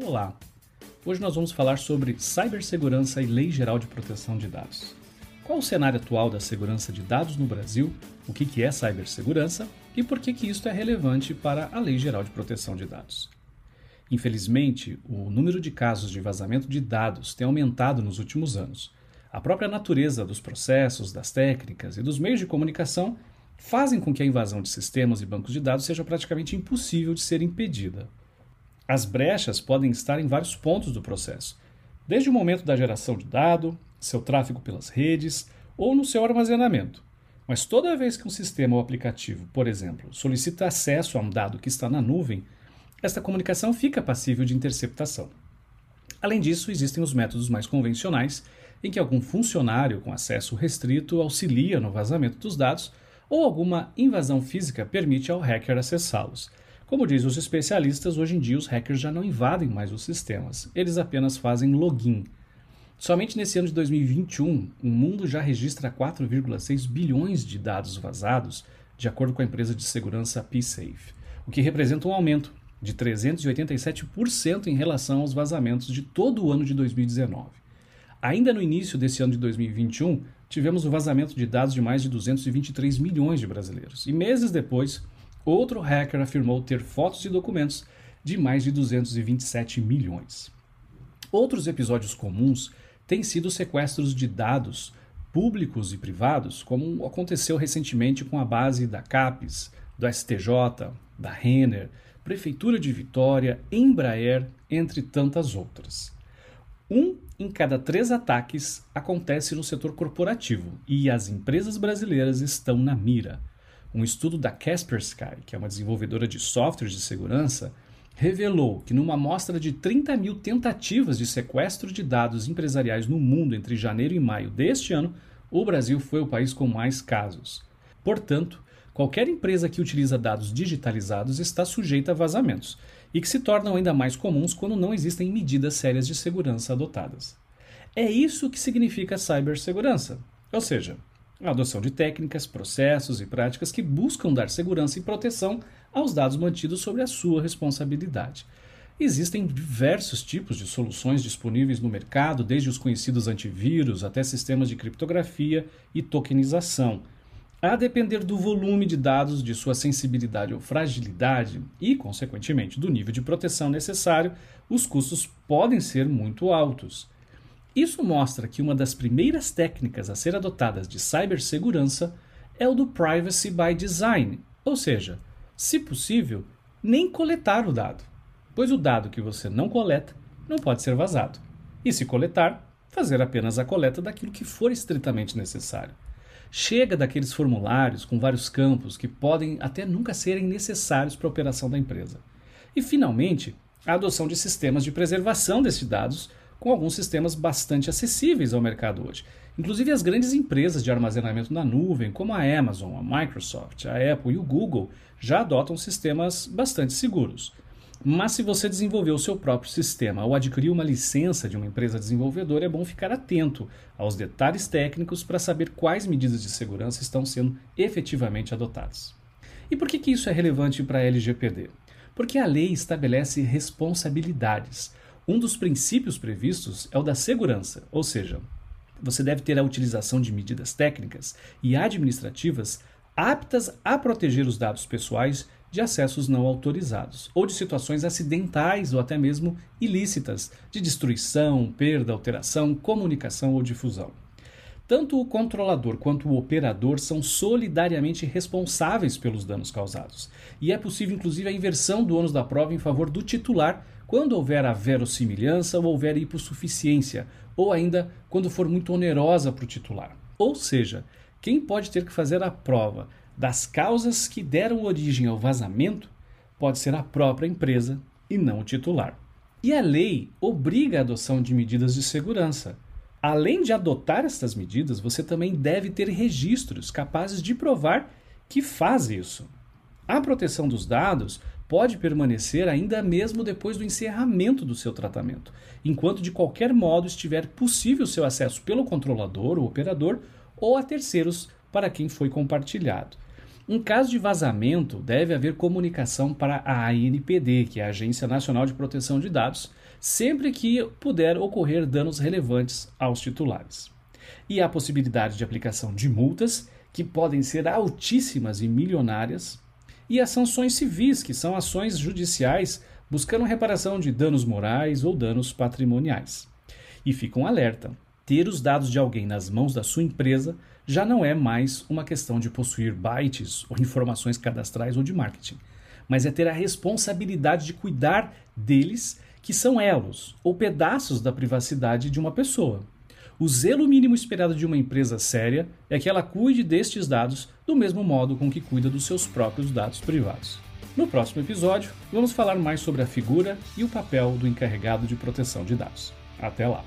Olá! Hoje nós vamos falar sobre cibersegurança e Lei Geral de Proteção de Dados. Qual o cenário atual da segurança de dados no Brasil? O que é cibersegurança? E por que, que isso é relevante para a Lei Geral de Proteção de Dados? Infelizmente, o número de casos de vazamento de dados tem aumentado nos últimos anos. A própria natureza dos processos, das técnicas e dos meios de comunicação fazem com que a invasão de sistemas e bancos de dados seja praticamente impossível de ser impedida. As brechas podem estar em vários pontos do processo, desde o momento da geração de dado, seu tráfego pelas redes ou no seu armazenamento. Mas toda vez que um sistema ou aplicativo, por exemplo, solicita acesso a um dado que está na nuvem, esta comunicação fica passível de interceptação. Além disso, existem os métodos mais convencionais, em que algum funcionário com acesso restrito auxilia no vazamento dos dados ou alguma invasão física permite ao hacker acessá-los. Como dizem os especialistas, hoje em dia os hackers já não invadem mais os sistemas, eles apenas fazem login. Somente nesse ano de 2021, o mundo já registra 4,6 bilhões de dados vazados, de acordo com a empresa de segurança PSafe, o que representa um aumento de 387% em relação aos vazamentos de todo o ano de 2019. Ainda no início desse ano de 2021, tivemos o vazamento de dados de mais de 223 milhões de brasileiros. E meses depois, outro hacker afirmou ter fotos e documentos de mais de 227 milhões. Outros episódios comuns têm sido sequestros de dados públicos e privados, como aconteceu recentemente com a base da CAPES, do STJ, da Renner, Prefeitura de Vitória, Embraer, entre tantas outras. Um em cada três ataques acontece no setor corporativo e as empresas brasileiras estão na mira. Um estudo da Kaspersky, que é uma desenvolvedora de softwares de segurança, revelou que numa amostra de 30 mil tentativas de sequestro de dados empresariais no mundo entre janeiro e maio deste ano, o Brasil foi o país com mais casos. Portanto, qualquer empresa que utiliza dados digitalizados está sujeita a vazamentos e que se tornam ainda mais comuns quando não existem medidas sérias de segurança adotadas. É isso que significa cibersegurança, ou seja, a adoção de técnicas, processos e práticas que buscam dar segurança e proteção aos dados mantidos sobre a sua responsabilidade. Existem diversos tipos de soluções disponíveis no mercado, desde os conhecidos antivírus até sistemas de criptografia e tokenização a depender do volume de dados, de sua sensibilidade ou fragilidade e, consequentemente, do nível de proteção necessário, os custos podem ser muito altos. Isso mostra que uma das primeiras técnicas a ser adotadas de cibersegurança é o do Privacy by Design, ou seja, se possível, nem coletar o dado, pois o dado que você não coleta não pode ser vazado, e se coletar, fazer apenas a coleta daquilo que for estritamente necessário. Chega daqueles formulários com vários campos que podem até nunca serem necessários para a operação da empresa. E, finalmente, a adoção de sistemas de preservação desses dados, com alguns sistemas bastante acessíveis ao mercado hoje. Inclusive, as grandes empresas de armazenamento na nuvem, como a Amazon, a Microsoft, a Apple e o Google, já adotam sistemas bastante seguros. Mas se você desenvolver o seu próprio sistema ou adquirir uma licença de uma empresa desenvolvedora, é bom ficar atento aos detalhes técnicos para saber quais medidas de segurança estão sendo efetivamente adotadas. E por que, que isso é relevante para a LGPD? Porque a lei estabelece responsabilidades. Um dos princípios previstos é o da segurança, ou seja, você deve ter a utilização de medidas técnicas e administrativas aptas a proteger os dados pessoais de acessos não autorizados, ou de situações acidentais ou até mesmo ilícitas, de destruição, perda, alteração, comunicação ou difusão. Tanto o controlador quanto o operador são solidariamente responsáveis pelos danos causados, e é possível inclusive a inversão do ônus da prova em favor do titular quando houver a verossimilhança ou houver hipossuficiência, ou ainda quando for muito onerosa para o titular. Ou seja, quem pode ter que fazer a prova das causas que deram origem ao vazamento pode ser a própria empresa e não o titular. E a lei obriga a adoção de medidas de segurança. Além de adotar estas medidas, você também deve ter registros capazes de provar que faz isso. A proteção dos dados pode permanecer ainda mesmo depois do encerramento do seu tratamento, enquanto de qualquer modo estiver possível seu acesso pelo controlador ou operador ou a terceiros para quem foi compartilhado. Em caso de vazamento, deve haver comunicação para a ANPD, que é a Agência Nacional de Proteção de Dados, sempre que puder ocorrer danos relevantes aos titulares. E há possibilidade de aplicação de multas, que podem ser altíssimas e milionárias, e as sanções civis, que são ações judiciais buscando reparação de danos morais ou danos patrimoniais. E fica um alerta: ter os dados de alguém nas mãos da sua empresa já não é mais uma questão de possuir bytes ou informações cadastrais ou de marketing, mas é ter a responsabilidade de cuidar deles, que são elos ou pedaços da privacidade de uma pessoa. O zelo mínimo esperado de uma empresa séria é que ela cuide destes dados do mesmo modo com que cuida dos seus próprios dados privados. No próximo episódio, vamos falar mais sobre a figura e o papel do encarregado de proteção de dados. Até lá!